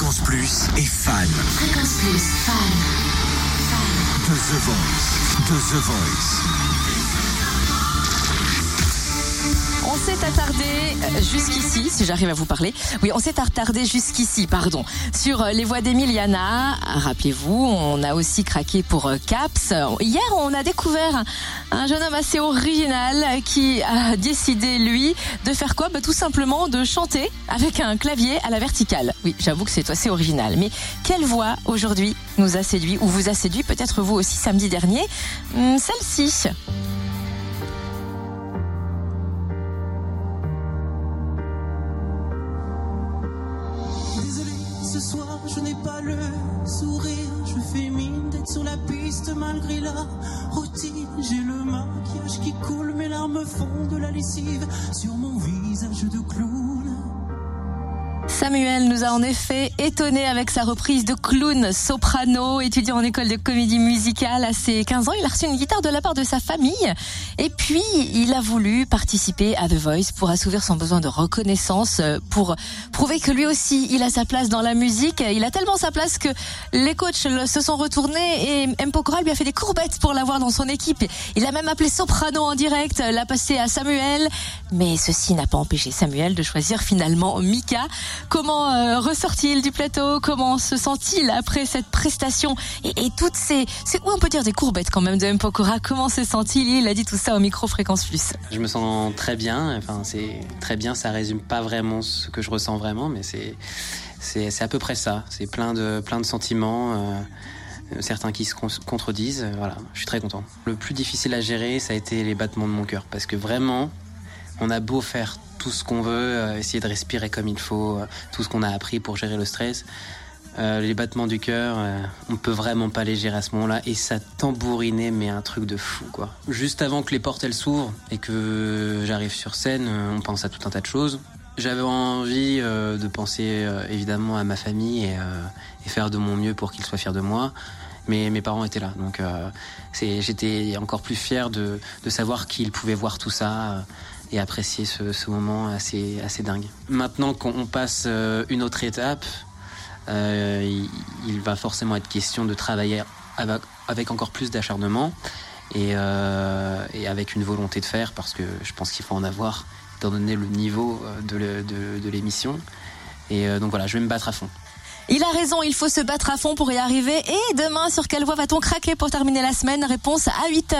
Fréquence Plus est fan. Fréquence Plus, fan. De The Voice. De The Voice. S'est attardé euh, jusqu'ici, si j'arrive à vous parler. Oui, on s'est attardé jusqu'ici, pardon, sur euh, les voix d'Emiliana. Rappelez-vous, on a aussi craqué pour euh, Caps. Hier, on a découvert un jeune homme assez original qui a décidé, lui, de faire quoi? Bah, Tout simplement de chanter avec un clavier à la verticale. Oui, j'avoue que c'est assez original. Mais quelle voix aujourd'hui nous a séduit ou vous a séduit Peut-être vous aussi samedi dernier? Hum, Celle-ci. Soir je n'ai pas le sourire. Je fais mine d'être sur la piste malgré la routine. J'ai le maquillage qui coule, mes larmes font de la lessive sur mon visage de clown. Samuel nous a en effet étonné avec sa reprise de clown soprano, étudiant en école de comédie musicale à ses 15 ans. Il a reçu une guitare de la part de sa famille et puis il a voulu participer à The Voice pour assouvir son besoin de reconnaissance, euh, pour prouver que lui aussi il a sa place dans la musique. Il a tellement sa place que les coachs se sont retournés et M. Pokora lui a fait des courbettes pour l'avoir dans son équipe. Il a même appelé soprano en direct, l'a passé à Samuel, mais ceci n'a pas empêché Samuel de choisir finalement Mika. Comment euh, ressort-il du plateau? Comment se sent-il après cette prestation? Et, toutes ces, ces, on peut dire des courbettes quand même de M. Pokora? Comment se sent-il? Il a dit tout ça au micro Fréquence Plus. Je me sens très bien. Enfin, c'est très bien. Ça résume pas vraiment ce que je ressens vraiment, mais c'est c'est à peu près ça. C'est plein de plein de sentiments. euh, euh, certains qui se con- contredisent. Voilà, je suis très content. Le plus difficile à gérer, ça a été les battements de mon cœur, parce que vraiment, on a beau faire tout ce qu'on veut, euh, essayer de respirer comme il faut, euh, tout ce qu'on a appris pour gérer le stress. euh, les battements du cœur, euh, on peut vraiment pas les gérer à ce moment-là et ça tambourinait mais un truc de fou quoi. Juste avant que les portes elles s'ouvrent et que j'arrive sur scène, on pense à tout un tas de choses. J'avais envie de penser évidemment à ma famille et, faire de mon mieux pour qu'ils soient fiers de moi. Mais mes parents étaient là, donc j'étais encore plus fier de, de savoir qu'ils pouvaient voir tout ça et apprécier ce, ce moment assez, assez dingue. Maintenant qu'on passe euh, une autre étape, euh, il, il va forcément être question de travailler avec, avec encore plus d'acharnement et, euh, et avec une volonté de faire parce que je pense qu'il faut en avoir étant donné le niveau de le- de- de l'émission. Et euh, donc voilà, je vais me battre à fond. Il a raison, il faut se battre à fond pour y arriver. Et demain, sur quelle voie va-t-on craquer pour terminer la semaine? Réponse à 8h.